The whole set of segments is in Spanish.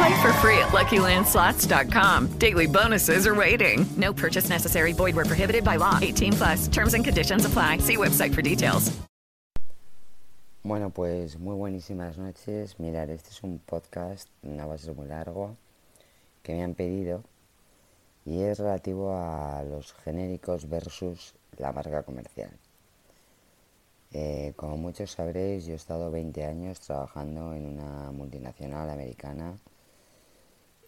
Play for free at LuckyLandSlots.com. Daily bonuses are waiting. No purchase necessary. Void where prohibited by law. 18 plus. Terms and conditions apply. See website for details. Bueno, pues muy buenísimas noches. Mirar, este es un podcast, no va muy largo, que me han pedido y es relativo a los genéricos versus la marca comercial. Eh, como muchos sabréis, yo he estado 20 años trabajando en una multinacional americana,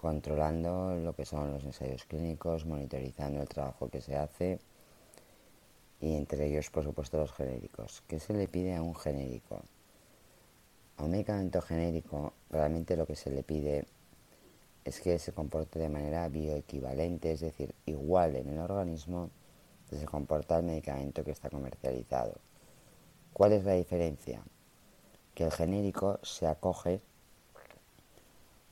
controlando lo que son los ensayos clínicos, monitorizando el trabajo que se hace y entre ellos, por supuesto, los genéricos. ¿Qué se le pide a un genérico? A un medicamento genérico, realmente lo que se le pide es que se comporte de manera bioequivalente, es decir, igual en el organismo que se comporta el medicamento que está comercializado. ¿Cuál es la diferencia? Que el genérico se acoge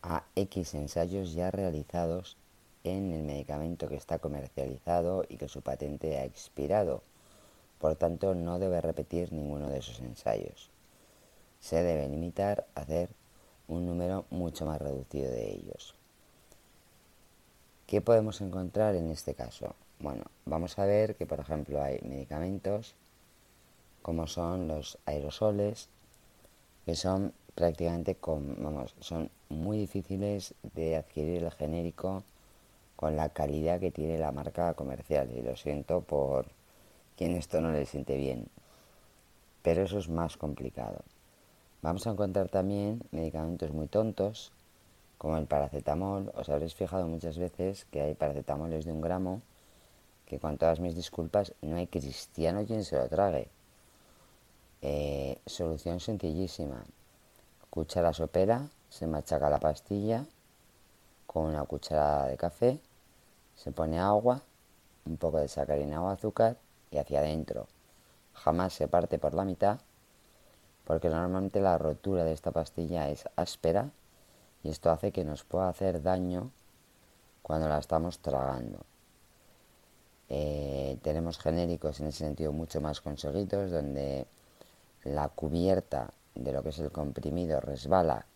a X ensayos ya realizados en el medicamento que está comercializado y que su patente ha expirado. Por tanto, no debe repetir ninguno de esos ensayos. Se debe limitar a hacer un número mucho más reducido de ellos. ¿Qué podemos encontrar en este caso? Bueno, vamos a ver que, por ejemplo, hay medicamentos como son los aerosoles, que son prácticamente, vamos, son muy difíciles de adquirir el genérico con la calidad que tiene la marca comercial. Y lo siento por quien esto no le siente bien. Pero eso es más complicado. Vamos a encontrar también medicamentos muy tontos, como el paracetamol. Os habréis fijado muchas veces que hay paracetamoles de un gramo, que con todas mis disculpas, no hay cristiano quien se lo trague. Eh, solución sencillísima. Cuchara sopera, se machaca la pastilla con una cucharada de café, se pone agua, un poco de sacarina o azúcar y hacia adentro. Jamás se parte por la mitad porque normalmente la rotura de esta pastilla es áspera y esto hace que nos pueda hacer daño cuando la estamos tragando. Eh, tenemos genéricos en ese sentido mucho más conseguidos donde la cubierta de lo que es el comprimido resbala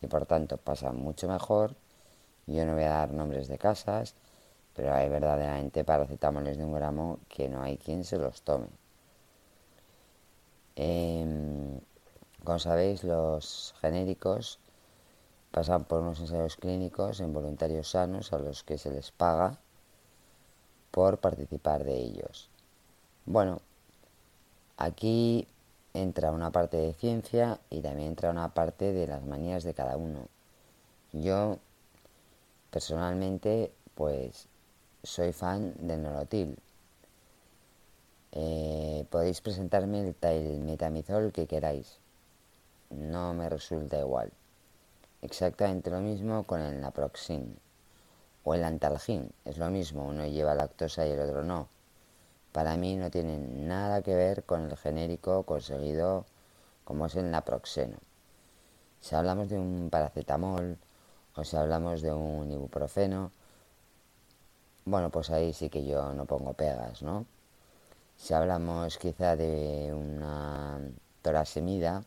y por tanto pasa mucho mejor. Yo no voy a dar nombres de casas, pero hay verdaderamente paracetamoles de un gramo que no hay quien se los tome. Em, como sabéis, los genéricos pasan por unos ensayos clínicos en voluntarios sanos a los que se les paga por participar de ellos. Bueno, aquí entra una parte de ciencia y también entra una parte de las manías de cada uno. Yo, personalmente, pues soy fan del Norotil. Eh, podéis presentarme el, el metamizol que queráis. No me resulta igual. Exactamente lo mismo con el naproxen o el antalgin. Es lo mismo, uno lleva lactosa y el otro no para mí no tiene nada que ver con el genérico conseguido como es el naproxeno. Si hablamos de un paracetamol o si hablamos de un ibuprofeno, bueno, pues ahí sí que yo no pongo pegas, ¿no? Si hablamos quizá de una torasemida,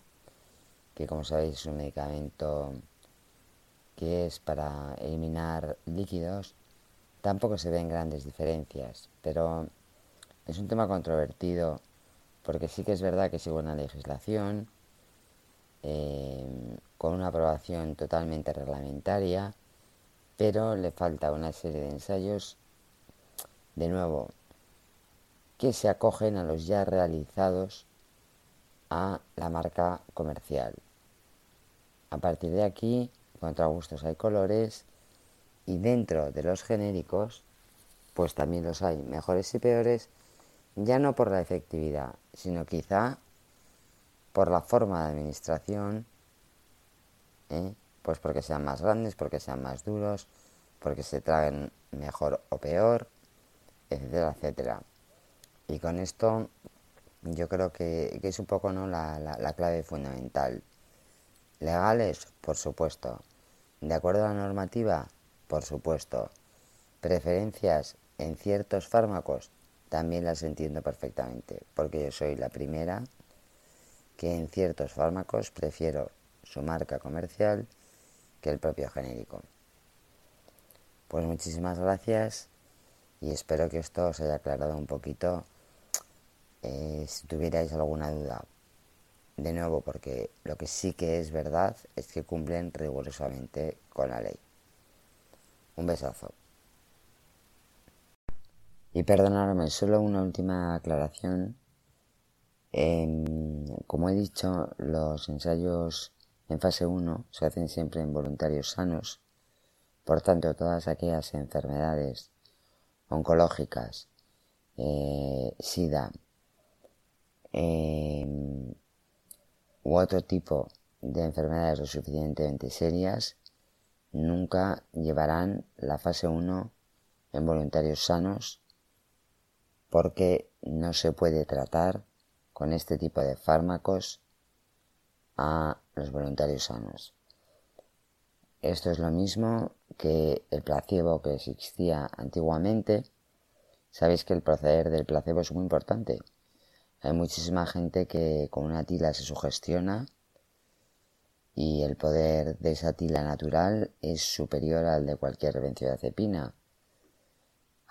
que como sabéis es un medicamento que es para eliminar líquidos, tampoco se ven grandes diferencias, pero es un tema controvertido porque sí que es verdad que sigue una legislación eh, con una aprobación totalmente reglamentaria, pero le falta una serie de ensayos, de nuevo, que se acogen a los ya realizados a la marca comercial. A partir de aquí, contra gustos hay colores y dentro de los genéricos, pues también los hay mejores y peores, ya no por la efectividad, sino quizá por la forma de administración, ¿eh? pues porque sean más grandes, porque sean más duros, porque se traen mejor o peor, etcétera, etcétera. Y con esto yo creo que, es un poco ¿no? la, la clave fundamental. Legales, por supuesto. De acuerdo a la normativa, por supuesto. Preferencias en ciertos fármacos, también las entiendo perfectamente, porque yo soy la primera que en ciertos fármacos prefiero su marca comercial que el propio genérico. Pues muchísimas gracias y espero que esto os haya aclarado un poquito eh, si tuvierais alguna duda. De nuevo, porque lo que sí que es verdad es que cumplen rigurosamente con la ley. Un besazo. Y perdonadme, solo una última aclaración. Em, como he dicho, los ensayos en fase 1 se hacen siempre en voluntarios sanos. Por tanto, todas aquellas enfermedades oncológicas, eh, SIDA, em, u otro tipo de enfermedades lo suficientemente serias, nunca llevarán la fase 1 en voluntarios sanos porque no se puede tratar con este tipo de fármacos a los voluntarios sanos. Esto es lo mismo que el placebo que existía antiguamente. Sabéis que el proceder del placebo es muy importante. Hay muchísima gente que con una tila se sugestiona y el poder de esa tila natural es superior al de cualquier benzodiazepina.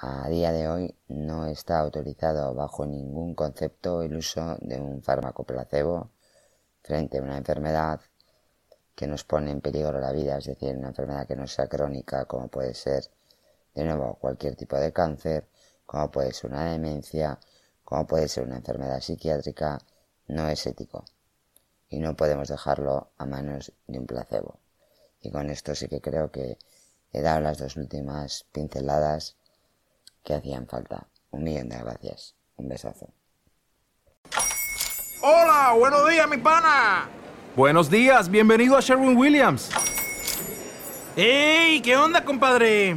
A día de hoy no está autorizado bajo ningún concepto el uso de un fármaco placebo frente a una enfermedad que nos pone en peligro la vida, es decir, una enfermedad que no sea crónica, como puede ser, de nuevo, cualquier tipo de cáncer, como puede ser una demencia, como puede ser una enfermedad psiquiátrica, no es ético y no podemos dejarlo a manos de un placebo. Y con esto sí que creo que he dado las dos últimas pinceladas que hacían falta. Un millón de gracias. Un besazo. Hola, buenos días, mi pana. Buenos días, bienvenido a Sherwin Williams. ¡Ey! ¿Qué onda, compadre?